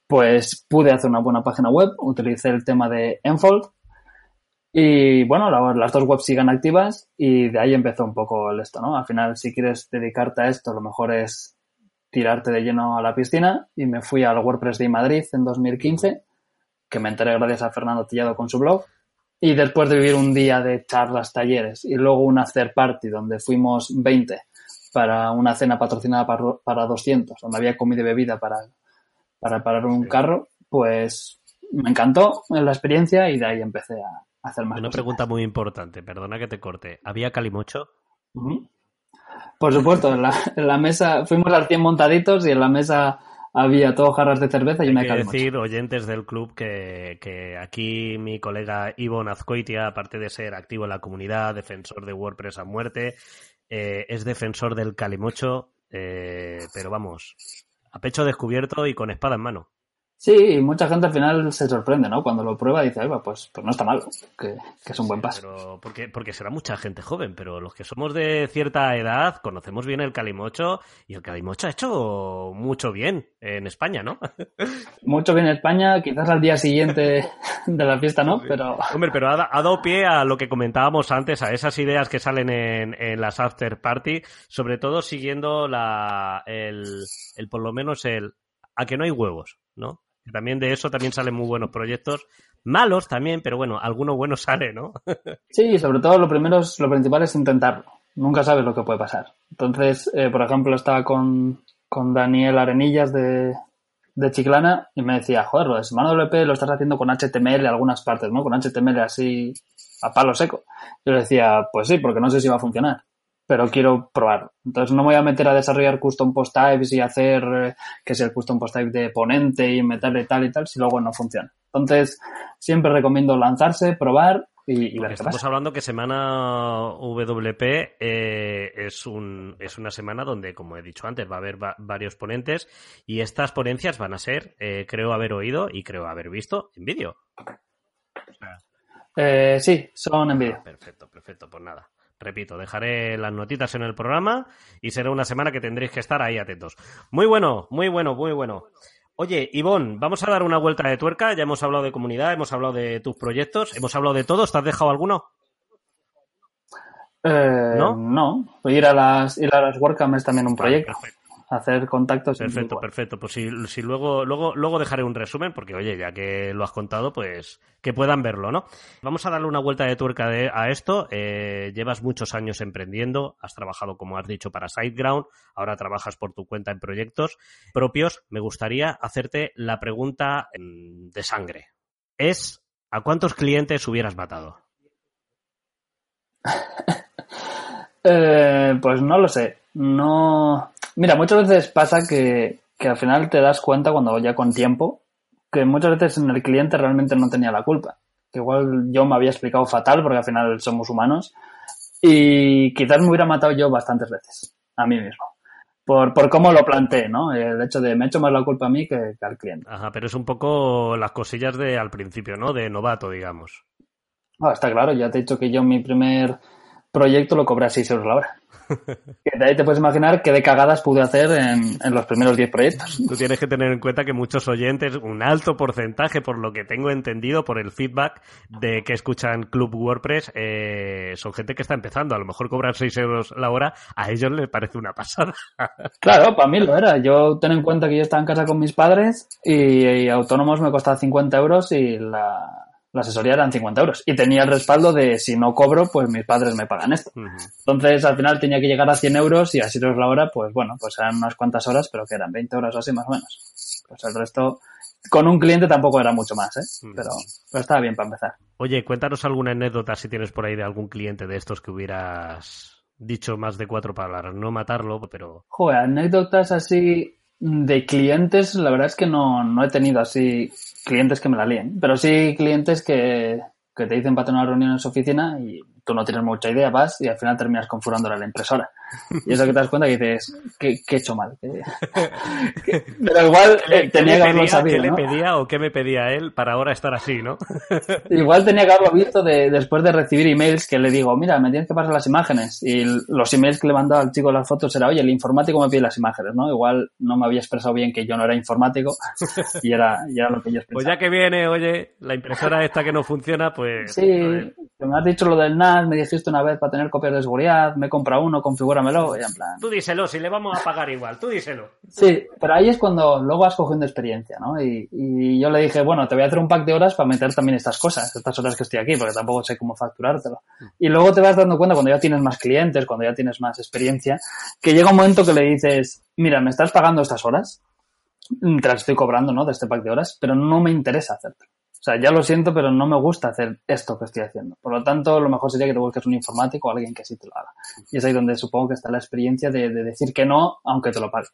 pues pude hacer una buena página web, utilicé el tema de Enfold y bueno, las dos webs siguen activas y de ahí empezó un poco el esto, ¿no? Al final, si quieres dedicarte a esto, lo mejor es tirarte de lleno a la piscina y me fui al WordPress de Madrid en 2015, que me enteré gracias a Fernando Tillado con su blog. Y después de vivir un día de charlas, talleres y luego una after party donde fuimos 20 para una cena patrocinada para, para 200, donde había comida y bebida para, para parar un carro, pues me encantó la experiencia y de ahí empecé a, una pregunta muy importante, perdona que te corte. ¿Había calimocho? Por supuesto, en la, mesa fuimos al 100 montaditos y en la mesa había todo jarras de cerveza y una calimocho. decir, oyentes del club, que, aquí mi colega Ivo Azcoitia, aparte de ser activo en la comunidad, defensor de WordPress a muerte, eh, es defensor del calimocho, eh, pero vamos, a pecho descubierto y con espada en mano. Sí, mucha gente al final se sorprende, ¿no? Cuando lo prueba dice, pues, pues no está mal, que, es un buen paso. Pero porque, porque será mucha gente joven, pero los que somos de cierta edad conocemos bien el calimocho y el calimocho ha hecho mucho bien en España, ¿no? mucho bien en España, quizás al día siguiente de la fiesta, ¿no? Pero... Hombre, pero ha, dado pie a lo que comentábamos antes, a esas ideas que salen en, en las after party, sobre todo siguiendo la, el, el, por lo menos el, a que no hay huevos, ¿no? También de eso también salen muy buenos proyectos. Malos también, pero bueno, alguno bueno sale, ¿no? sí, sobre todo lo primero, lo principal es intentarlo. Nunca sabes lo que puede pasar. Entonces, eh, por ejemplo, estaba con, con Daniel Arenillas de, de Chiclana y me decía, joder, lo de Semana WP lo estás haciendo con HTML algunas partes, ¿no? Con HTML así a palo seco. Yo le decía, pues sí, porque no sé si va a funcionar pero quiero probar. Entonces no me voy a meter a desarrollar custom post types y hacer eh, que sea el custom post type de ponente y meterle tal y tal si luego no funciona. Entonces siempre recomiendo lanzarse, probar y, ver qué Estamos hablando que semana WP eh, es, un, es una semana donde, como he dicho antes, va a haber varios ponentes y estas ponencias van a ser, eh, creo haber oído y creo haber visto en vídeo. sí, son en vídeo. perfecto, perfecto, pues nada. Repito, dejaré las notitas en el programa y será una semana que tendréis que estar ahí atentos. Muy bueno, muy bueno, muy bueno. Oye, Ivonne, vamos a dar una vuelta de tuerca. Ya hemos hablado de comunidad, hemos hablado de tus proyectos, hemos hablado de todos. ¿Te has dejado alguno? Eh, ¿No? No. Ir a las, ir a las WordCamp es también un proyecto hacer contactos. Perfecto, perfecto. Pues si, si, luego, luego, luego dejaré un resumen, porque oye, ya que lo has contado, pues que puedan verlo, ¿no? Vamos a darle una vuelta de tuerca a esto. Eh, llevas muchos años emprendiendo, has trabajado, como has dicho, para SiteGround, ahora trabajas por tu cuenta en proyectos propios. Me gustaría hacerte la pregunta de sangre. Es ¿a cuántos clientes hubieras matado? Eh, pues no lo sé. No, Mira, muchas veces pasa que, que al final te das cuenta cuando ya con tiempo que muchas veces el cliente realmente no tenía la culpa. Que igual yo me había explicado fatal porque al final somos humanos y quizás me hubiera matado yo bastantes veces a mí mismo. Por, por cómo lo planteé, ¿no? El hecho de me he hecho más la culpa a mí que, que al cliente. Ajá, pero es un poco las cosillas de al principio, ¿no? De novato, digamos. Ah, está claro, ya te he dicho que yo mi primer proyecto lo cobré a 6 euros la hora. Que de ahí te puedes imaginar qué de cagadas pude hacer en, los primeros 10 proyectos. Tú tienes que tener en cuenta que muchos oyentes, un alto porcentaje, por lo que tengo entendido, por el feedback de que escuchan Club WordPress, eh, son gente que está empezando. A lo mejor cobrar 6 euros la hora, a ellos les parece una pasada. Claro, para mí lo era. Yo ten en cuenta que yo estaba en casa con mis padres y autónomos me costaba 50 euros y la, la asesoría eran 50 euros. Y tenía el respaldo de si no cobro, pues mis padres me pagan esto. Entonces, al final tenía que llegar a 100 euros y así es la hora, pues bueno, pues eran unas cuantas horas, pero que eran 20 horas o así más o menos. Pues el resto, con un cliente tampoco era mucho más, ¿eh? Pero, pero estaba bien para empezar. Oye, cuéntanos alguna anécdota si tienes por ahí de algún cliente de estos que hubieras dicho más de cuatro palabras. No matarlo, pero... Joder, anécdotas así de clientes, la verdad es que no, no he tenido así clientes que me la líen, pero sí clientes que, que te dicen para tener una reunión en su oficina y tú no tienes mucha idea, vas y al final terminas configurándole la impresora. Y eso que te das cuenta que dices, ¿qué, he hecho mal? Pero igual eh, tenía que haberlo sabido. ¿Qué le pedía o qué me pedía él para ahora estar así, no? igual tenía que haberlo visto de, después de recibir emails que le digo, mira, me tienes que pasar las imágenes. Y los emails que le mandaba al chico las fotos era, oye, el informático me pide las imágenes, ¿no? Igual no me había expresado bien que yo no era informático y era, y era lo que yo expresaba. Pues ya que viene, oye, la impresora esta que no funciona, pues... Sí, me has dicho lo del NAS, me dijiste una vez para tener copias de seguridad, me compra uno, configúramelo, y en plan... Tú díselo, si le vamos a pagar igual, tú díselo. Sí, pero ahí es cuando luego vas cogiendo experiencia, ¿no? Y, y, yo le dije, bueno, te voy a hacer un pack de horas para meter también estas cosas, estas horas que estoy aquí, porque tampoco sé cómo facturártelo. Y luego te vas dando cuenta cuando ya tienes más clientes, cuando ya tienes más experiencia, que llega un momento que le dices, mira, me estás pagando estas horas, te las estoy cobrando, ¿no? De este pack de horas, pero no me interesa hacerte. O sea, ya lo siento, pero no me gusta hacer esto que estoy haciendo. Por lo tanto, lo mejor sería que te busques un informático o alguien que sí te lo haga. Y es ahí donde supongo que está la experiencia de, decir que no, aunque te lo pague.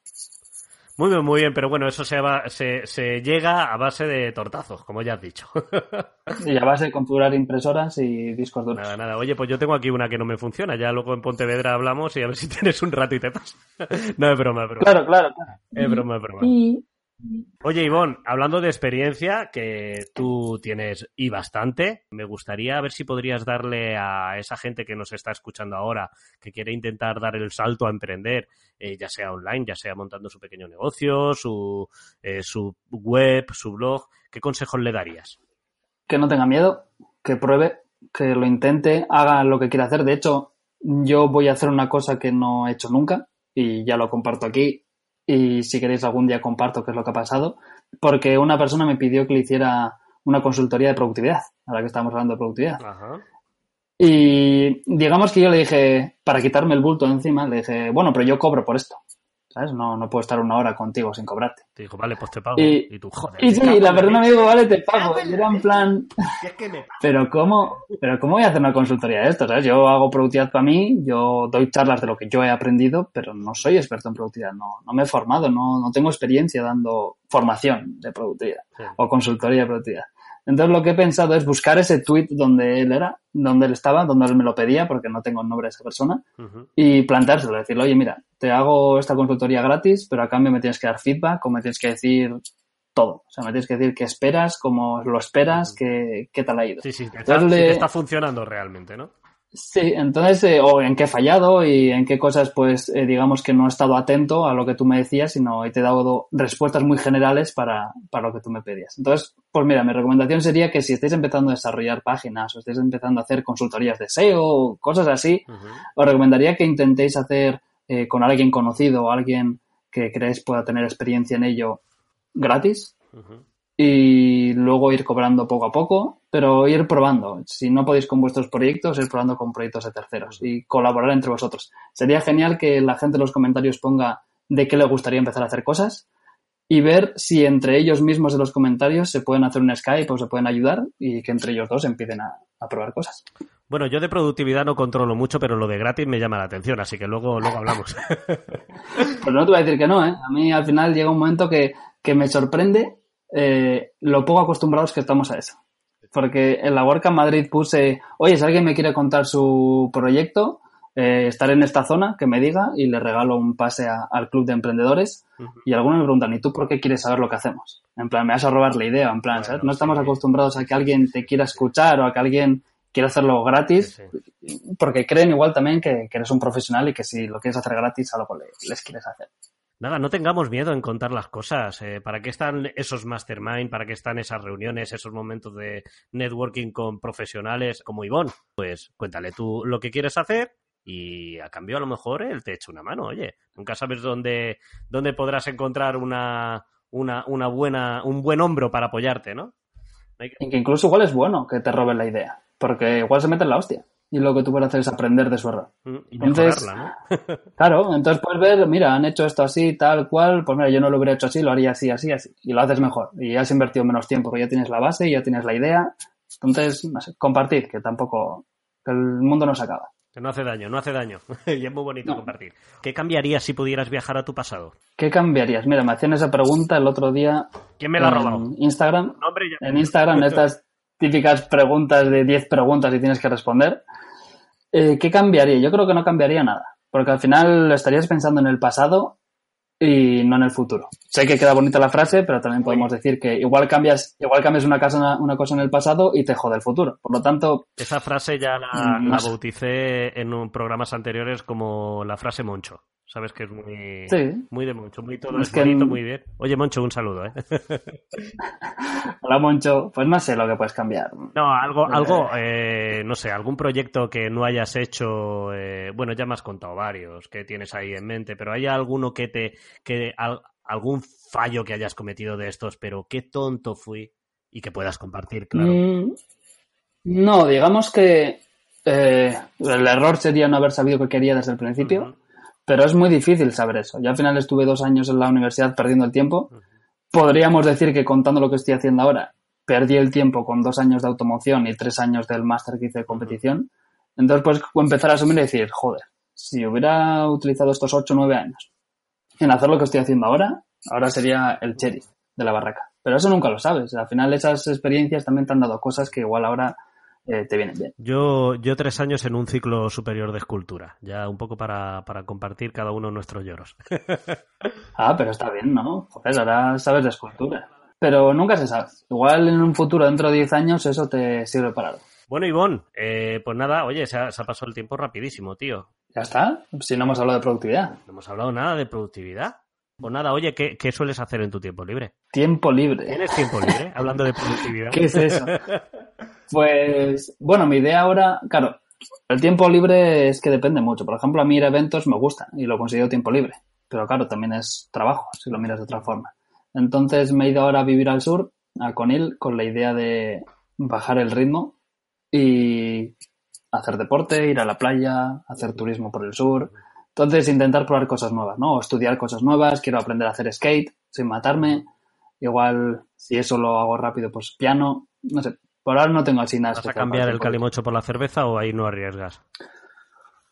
Muy bien, muy bien, pero bueno, eso se, va, se, se llega a base de tortazos, como ya has dicho. y a base de configurar impresoras y discos duros. Nada, nada. Oye, pues yo tengo aquí una que no me funciona. Ya luego en Pontevedra hablamos y a ver si tienes un rato y te pasas. no, es broma, es broma. Claro, claro, claro. Es broma, es broma. Y Oye, Ivonne, hablando de experiencia, que tú tienes y bastante, me gustaría ver si podrías darle a esa gente que nos está escuchando ahora, que quiere intentar dar el salto a emprender, eh, ya sea online, ya sea montando su pequeño negocio, su, eh, su web, su blog, ¿qué consejos le darías? que no tenga miedo, que pruebe, que lo intente, haga lo que quiera hacer. De hecho, yo voy a hacer una cosa que no he hecho nunca y ya lo comparto aquí. Y si queréis algún día comparto qué es lo que ha pasado, porque una persona me pidió que le hiciera una consultoría de productividad, ahora que estamos hablando de productividad. Ajá. Y digamos que yo le dije, para quitarme el bulto de encima, le dije, bueno, pero yo cobro por esto. ¿Sabes? No, no puedo estar una hora contigo sin cobrarte. Te dijo, vale, pues te pago. Y- Y, tú, joder. Y sí, la persona me dijo, vale, te pago. en Y era en plan, Si es que me- pero ¿cómo, pero ¿cómo voy a hacer una consultoría de esto? ¿sabes? Yo hago productividad para mí, yo doy charlas de lo que yo he aprendido, pero no soy experto en productividad, no, no me he formado, no, no tengo experiencia dando formación de productividad Sí. o consultoría de productividad. Entonces lo que he pensado es buscar ese tweet donde él era, donde él estaba, donde él me lo pedía, porque no tengo el nombre de esa persona, y planteárselo, decirle, oye, mira, te hago esta consultoría gratis, pero a cambio me tienes que dar feedback o me tienes que decir todo. O sea, me tienes que decir qué esperas, cómo lo esperas, qué, qué tal ha ido. Sí, sí, te está, Entonces sí te está funcionando realmente, ¿no? Sí, entonces, eh, o en qué he fallado y en qué cosas, pues, eh, digamos que no he estado atento a lo que tú me decías, sino he te he dado respuestas muy generales para, para lo que tú me pedías. Entonces, pues mira, mi recomendación sería que si estáis empezando a desarrollar páginas o estáis empezando a hacer consultorías de SEO o cosas así, os recomendaría que intentéis hacer eh, con alguien conocido o alguien que creáis pueda tener experiencia en ello gratis. Y luego ir cobrando poco a poco, pero ir probando. Si no podéis con vuestros proyectos, ir probando con proyectos de terceros y colaborar entre vosotros. Sería genial que la gente en los comentarios ponga de qué le gustaría empezar a hacer cosas y ver si entre ellos mismos en los comentarios se pueden hacer un Skype o se pueden ayudar y que entre ellos dos empiecen a, a probar cosas. Bueno, yo de productividad no controlo mucho, pero lo de gratis me llama la atención, así que luego, luego hablamos. Pero no te voy a decir que no, ¿eh? A mí al final llega un momento que, que me sorprende eh, lo poco acostumbrados que estamos a eso. Porque en la WordCamp Madrid puse, oye, si alguien me quiere contar su proyecto, eh, estaré en esta zona, que me diga y le regalo un pase a- al club de emprendedores. Y algunos me preguntan, ¿y tú por qué quieres saber lo que hacemos? En plan, me vas a robar la idea, en plan, Bueno, ¿sabes? No estamos sí. acostumbrados a que alguien te quiera escuchar o a que alguien quiera hacerlo gratis, Sí, porque creen igual también que, que eres un profesional y que si lo quieres hacer gratis, algo le- les quieres hacer. Nada, no tengamos miedo en contar las cosas. eh, ¿Para qué están esos mastermind? ¿Para qué están esas reuniones, esos momentos de networking con profesionales como Ivonne? Pues cuéntale tú lo que quieres hacer y a cambio a lo mejor él te echa una mano. Oye, nunca sabes dónde, dónde podrás encontrar una, una, una buena, un buen hombro para apoyarte, ¿no? Incluso igual es bueno que te roben la idea, porque igual se mete en la hostia. Y lo que tú puedes hacer es aprender de su error. Mm, Y Entonces- ¿no? Claro, entonces puedes ver, mira, han hecho esto así, tal cual, pues mira, yo no lo hubiera hecho así, lo haría así, así, así. Y lo haces mejor. Y has invertido menos tiempo, porque ya tienes la base, ya tienes la idea. Entonces, no sé, compartid, que tampoco, que el mundo no se acaba. Que no hace daño, no hace daño. y es muy bonito No. compartir. ¿Qué cambiarías si pudieras viajar a tu pasado? ¿Qué cambiarías? Mira, me hacían esa pregunta el otro día ¿Quién me la ha en? Instagram. Nombre y- en Instagram estas típicas preguntas de 10 preguntas y tienes que responder. Eh, ¿Qué cambiaría? Yo creo que no cambiaría nada, porque al final estarías pensando en el pasado y no en el futuro. Sé que queda bonita la frase, pero también podemos decir que igual cambias, igual cambias una, casa, una cosa en el pasado y te jode el futuro. Por lo tanto, Esa frase ya la, Mm, no la sé. bauticé en un- programas anteriores como la frase Moncho. Sabes que es muy, Sí. muy de Moncho, muy todo Es es que bonito, muy bien. Oye, Moncho, un saludo, ¿eh? hola Moncho, pues no sé lo que puedes cambiar. No, algo, Eh. algo, eh, no sé, algún proyecto que no hayas hecho, eh, bueno, ya me has contado varios que tienes ahí en mente, pero ¿hay alguno que te, que al- algún fallo que hayas cometido de estos, pero qué tonto fui y que puedas compartir, claro? Mm, no, digamos que eh, el error sería no haber sabido qué quería desde el principio. Pero es muy difícil saber eso. Yo al final estuve dos años en la universidad perdiendo el tiempo. Podríamos decir que contando lo que estoy haciendo ahora, perdí el tiempo con dos años de automoción y tres años del máster que hice de competición. Entonces, pues empezar a asumir y decir, joder, si hubiera utilizado estos ocho o nueve años en hacer lo que estoy haciendo ahora, Ahora sería el cherry de la barraca. Pero eso nunca lo sabes. Al final esas experiencias también te han dado cosas que igual ahora eh, te vienen bien. Yo, yo tres años en un ciclo superior de escultura, ya un poco para, para compartir cada uno nuestros lloros. ah, pero está bien, ¿no? Joder, ahora sabes de escultura. Pero nunca se sabe. Igual en un futuro, dentro de 10 años, eso te sirve para algo. Bueno, Ivonne, eh, pues nada, oye, se ha, se ha, pasado el tiempo rapidísimo, tío. Ya está, si no hemos hablado de productividad. No hemos hablado nada de productividad. Pues nada, oye, ¿qué, ¿qué, sueles hacer en tu tiempo libre? Tiempo libre. ¿Tienes tiempo libre? Hablando de productividad. ¿Qué es eso? Pues, bueno, mi idea ahora, claro, el tiempo libre es que depende mucho. Por ejemplo, a mí ir a eventos me gusta y lo considero tiempo libre. Pero claro, también es trabajo, si lo miras de otra forma. Entonces me he ido ahora a vivir al sur, a Conil, con la idea de bajar el ritmo y hacer deporte, ir a la playa, hacer turismo por el sur. Entonces, intentar probar cosas nuevas, ¿no? O estudiar cosas nuevas, quiero aprender a hacer skate sin matarme. Igual, si eso lo hago rápido, pues piano. No sé, por ahora no tengo así nada. ¿Vas a cambiar el calimocho por la cerveza o ahí no arriesgas?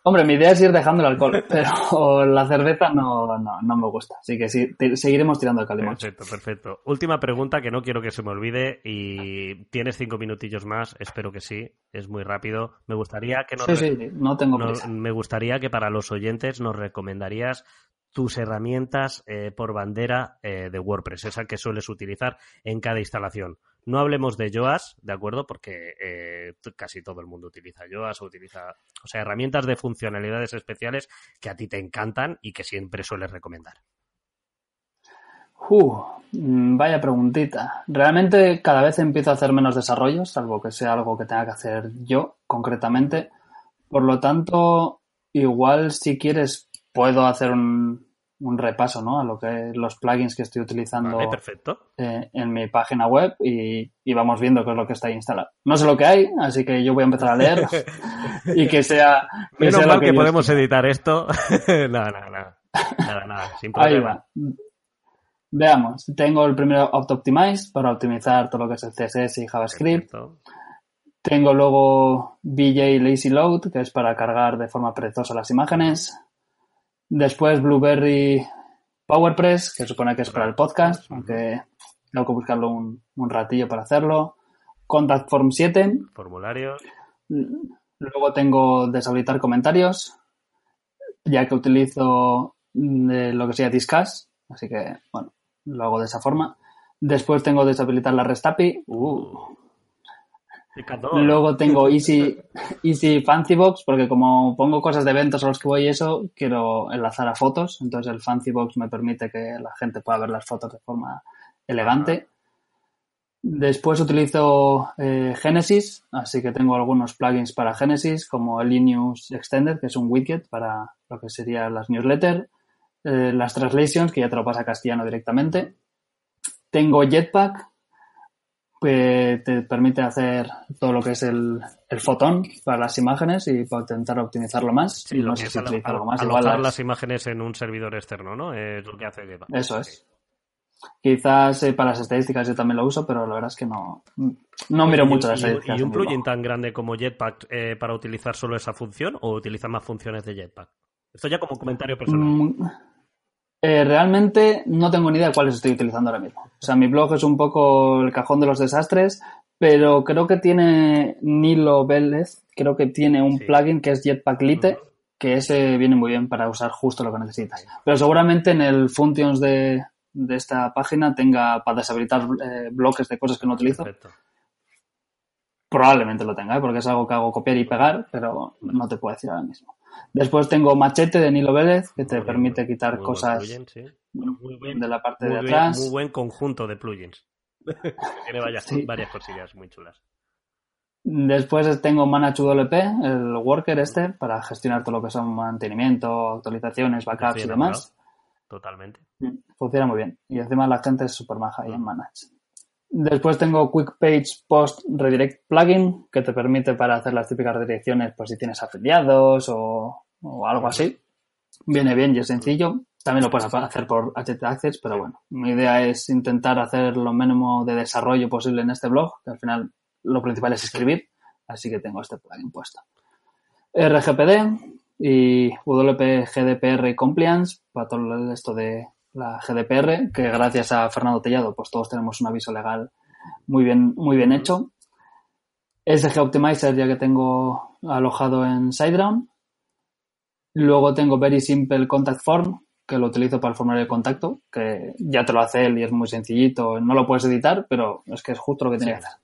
Hombre, mi idea es ir dejando el alcohol, pero la cerveza no, no, no me gusta. Así que sí, seguiremos tirando el calimocho. Perfecto, perfecto. Última pregunta que no quiero que se me olvide y tienes cinco minutillos más, espero que sí, es muy rápido. Me gustaría que nos... Sí, sí, no tengo me gustaría que para los oyentes nos recomendarías tus herramientas eh, por bandera eh, de WordPress, esa que sueles utilizar en cada instalación. No hablemos de Yoast, ¿de acuerdo? Porque eh, casi todo el mundo utiliza Yoast o utiliza, o sea, herramientas de funcionalidades especiales que a ti te encantan y que siempre sueles recomendar. Uh, vaya preguntita. Realmente cada vez empiezo a hacer menos desarrollos, salvo que sea algo que tenga que hacer yo concretamente. Por lo tanto, igual si quieres puedo hacer un, un repaso ¿no? a lo que los plugins que estoy utilizando vale, perfecto. Eh, en mi página web y, y, vamos viendo qué es lo que está ahí instalado. No sé lo que hay, así que yo voy a empezar a leer y que sea. Que Menos sea mal que, que podemos estoy. editar esto. nada, nada, nada. Nada, nada. Sin problema. Ahí va. Veamos, tengo el primero Optimize para optimizar todo lo que es el CSS y JavaScript. Perfecto. Tengo luego BJ Lazy Load, que es para cargar de forma perezosa las imágenes. Después Blueberry PowerPress, que supone que es para el podcast, aunque tengo que buscarlo un, un ratillo para hacerlo. Contact Form 7. Formularios. Luego tengo deshabilitar comentarios, ya que utilizo de lo que sea Discuss, así que, bueno, lo hago de esa forma. Después tengo deshabilitar la REST API. Uh. Luego tengo Easy, Easy Fancy Box, porque como pongo cosas de eventos a los que voy y eso, quiero enlazar a fotos. Entonces el Fancy Box me permite que la gente pueda ver las fotos de forma elegante. Después utilizo eh, Genesis, así que tengo algunos plugins para Genesis, como el Linux Extended, que es un widget para lo que serían las newsletters. Eh, las translations, que ya te lo pasa a castellano directamente. Tengo Jetpack, que te permite hacer todo lo que es el, el fotón para las imágenes y para intentar optimizarlo más. Sí, no lo que si es utiliza al- algo más. Igual las- las imágenes en un servidor externo, ¿no? Es lo que hace Jetpack. Eso es. Quizás eh, para las estadísticas yo también lo uso, pero la verdad es que no, no miro ¿Y- mucho las estadísticas. ¿Y un plugin tan grande como Jetpack eh, para utilizar solo esa función o utiliza más funciones de Jetpack? Esto ya como comentario personal. Mm, eh, realmente no tengo ni idea de cuáles estoy utilizando ahora mismo. O sea, mi blog es un poco el cajón de los desastres, pero creo que tiene Nilo Vélez, creo que tiene un Sí. plugin que es Jetpack Lite, que ese viene muy bien para usar justo lo que necesitas. Pero seguramente en el Functions de, de esta página tenga para deshabilitar eh, bloques de cosas que no utilizo. Perfecto. Probablemente lo tenga, ¿eh? porque es algo que hago copiar y pegar, pero no te puedo decir ahora mismo. Después tengo Machete de Nilo Vélez, que te Muy permite quitar cosas sí. Muy de la parte muy de bien- atrás. muy buen conjunto de plugins. Tiene varias, Sí. varias cosillas muy chulas. Después tengo ManageWP, el worker este, para gestionar todo lo que son mantenimiento, actualizaciones, backups y demás. Totalmente. Funciona muy bien. Y encima la gente es súper maja ahí en Manage. Después tengo Quick Page Post Redirect Plugin, que te permite para hacer las típicas redirecciones por si tienes afiliados o, algo así. Viene bien y es sencillo. También lo puedes hacer por HT Access, pero bueno, mi idea es intentar hacer lo mínimo de desarrollo posible en este blog, que al final lo principal es escribir, así que tengo este plugin puesto. RGPD y WP GDPR Compliance para todo esto de la GDPR, que gracias a Fernando Tellado, pues todos tenemos un aviso legal muy bien, muy bien hecho. SG Optimizer, ya que tengo alojado en SiteGround. Luego tengo Very Simple Contact Form, que lo utilizo para el formulario de contacto, que ya te lo hace él y es muy sencillito. No lo puedes editar, pero es que es justo lo que tiene que hacer.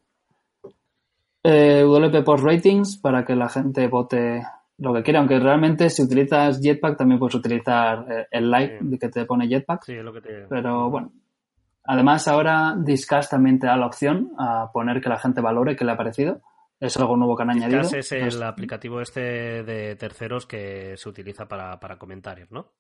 Eh, WP Post Ratings, para que la gente vote lo que quiera, aunque realmente si utilizas Jetpack también puedes utilizar eh, el like que te pone Jetpack. Sí, lo que te... Pero bueno. Además, ahora Discuss también te da la opción a poner que la gente valore que le ha parecido. Es algo nuevo que han añadido. es el aplicativo este de terceros que se utiliza para, para comentarios, ¿no?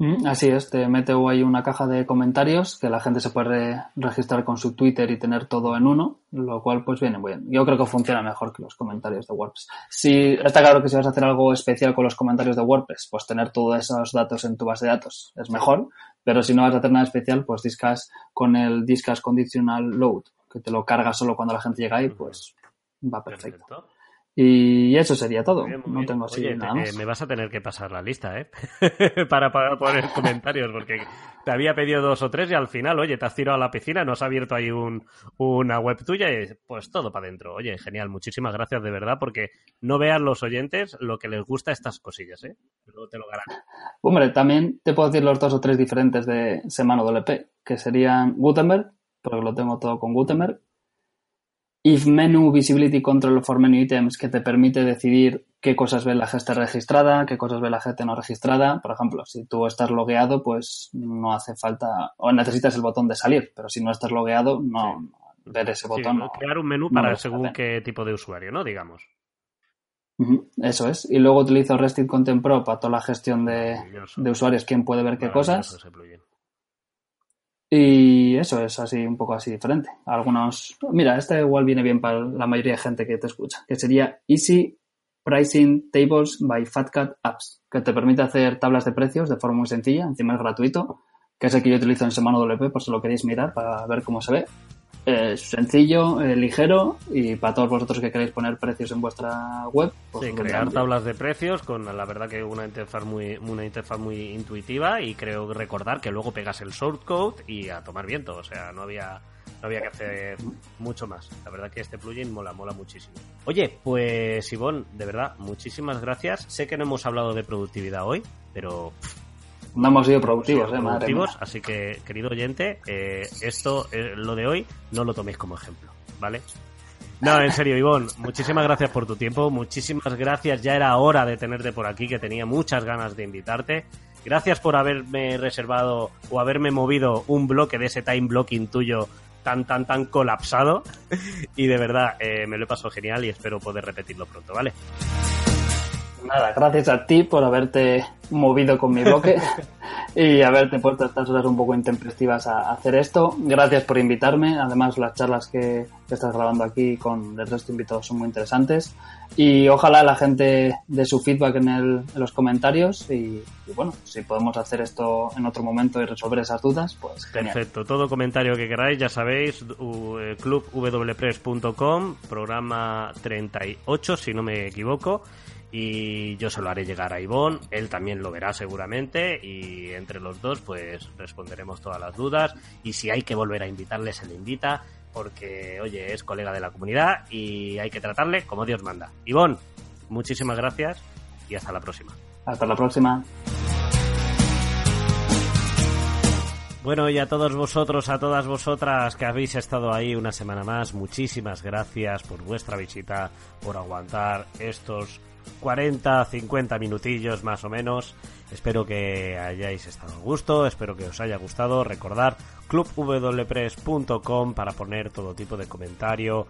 Mm, así es, te mete ahí una caja de comentarios que la gente se puede registrar con su Twitter y tener todo en uno, lo cual pues viene muy bien. Yo creo que funciona mejor que los comentarios de WordPress. Si está claro que si vas a hacer algo especial con los comentarios de WordPress, pues tener todos esos datos en tu base de datos es mejor, pero si no vas a hacer nada especial, pues Discuss con el Discuss Conditional Load, que te lo carga solo cuando la gente llega ahí, pues va perfecto. Y eso sería todo. no tengo así nada más. me vas a tener que pasar la lista, ¿eh? para, poner comentarios, porque te había pedido dos o tres y al final, oye, te has tirado a la piscina, nos ha abierto ahí un, una web tuya y pues todo para adentro. Oye, genial, muchísimas gracias de verdad, porque no vean los oyentes lo que les gusta estas cosillas, ¿eh? Luego te lo garantizo. Hombre, también te puedo decir los dos o tres diferentes de Semana WP, que serían Gutenberg, porque lo tengo todo con Gutenberg, If Menu Visibility Control for Menu Items, que te permite decidir qué cosas ve la gente registrada, qué cosas ve la gente no registrada. Por ejemplo, si tú estás logueado, pues no hace falta, o necesitas el botón de salir, pero si no estás logueado, no, ver ese botón. crear un menú para según qué tipo de usuario, ¿no? Digamos. Eso es. Y luego utilizo Rested Content Pro para toda la gestión de, usuarios, quién puede ver qué cosas. Y eso es así, un poco así diferente. Algunos, mira, este igual viene bien para la mayoría de gente que te escucha, que sería Easy Pricing Tables by FatCat Apps, que te permite hacer tablas de precios de forma muy sencilla, encima es gratuito, que es el que yo utilizo en Semana WP, por si lo queréis mirar para ver cómo se ve. Es sencillo, ligero y para todos vosotros que queréis poner precios en vuestra web. Pues sí, crear tablas de precios con la verdad que una interfaz muy una interfaz muy intuitiva y creo recordar que luego pegas el shortcode y a tomar viento, o sea, no había no había que hacer mucho más. La verdad que este plugin mola, mola muchísimo. Oye, pues Ivonne, de verdad, muchísimas gracias. Sé que no hemos hablado de productividad hoy, pero no hemos sido productivos, eh, madre Así que, querido oyente, eh, esto, eh, lo de hoy, no lo toméis como ejemplo, ¿vale? No, en serio, Ivonne, muchísimas gracias por tu tiempo, muchísimas gracias, ya era hora de tenerte por aquí, que tenía muchas ganas de invitarte. Gracias por haberme reservado o haberme movido un bloque de ese time blocking tuyo tan, tan, tan colapsado. Y de verdad, eh, me lo he pasado genial y espero poder repetirlo pronto, ¿vale? Nada, gracias a ti por haberte movido con mi bloque y haberte puesto estas horas un poco intempestivas a hacer esto. Gracias por invitarme. Además, las charlas que estás grabando aquí con el resto de invitados son muy interesantes. Y ojalá la gente dé su feedback en, el, en los comentarios. Y, bueno, si podemos hacer esto en otro momento y resolver esas dudas, pues genial. Perfecto. Todo comentario que queráis, ya sabéis, eh, clubwpress.com, programa 38, si no me equivoco y yo se lo haré llegar a Ivonne, él también lo verá seguramente y entre los dos pues responderemos todas las dudas y si hay que volver a invitarle se le invita porque oye es colega de la comunidad y hay que tratarle como Dios manda. Ivonne, muchísimas gracias y hasta la próxima. Hasta la próxima. Bueno, y a todos vosotros, a todas vosotras que habéis estado ahí una semana más, muchísimas gracias por vuestra visita, por aguantar estos 40, 50 minutillos más o menos. Espero que hayáis estado a gusto, espero que os haya gustado. Recordar clubwpress.com para poner todo tipo de comentario.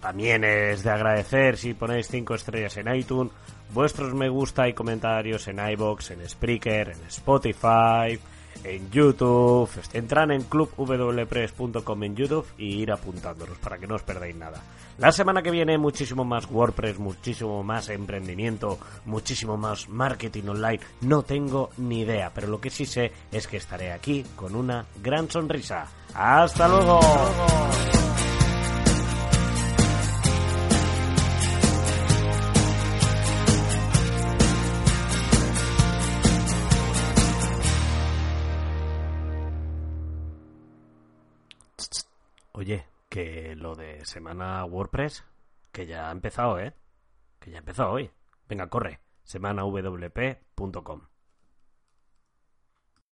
También es de agradecer si ponéis 5 estrellas en iTunes, vuestros me gusta y comentarios en iBox, en Spreaker, en Spotify, en YouTube. Entran en clubwpress.com en YouTube y ir apuntándolos para que no os perdáis nada. La semana que viene muchísimo más WordPress, muchísimo más emprendimiento, muchísimo más marketing online. No tengo ni idea, pero lo que sí sé es que estaré aquí con una gran sonrisa. ¡Hasta luego! Oye, que lo de semana WordPress, que ya ha empezado, ¿eh? Que ya ha empezado hoy. Venga, corre, semanawp.com.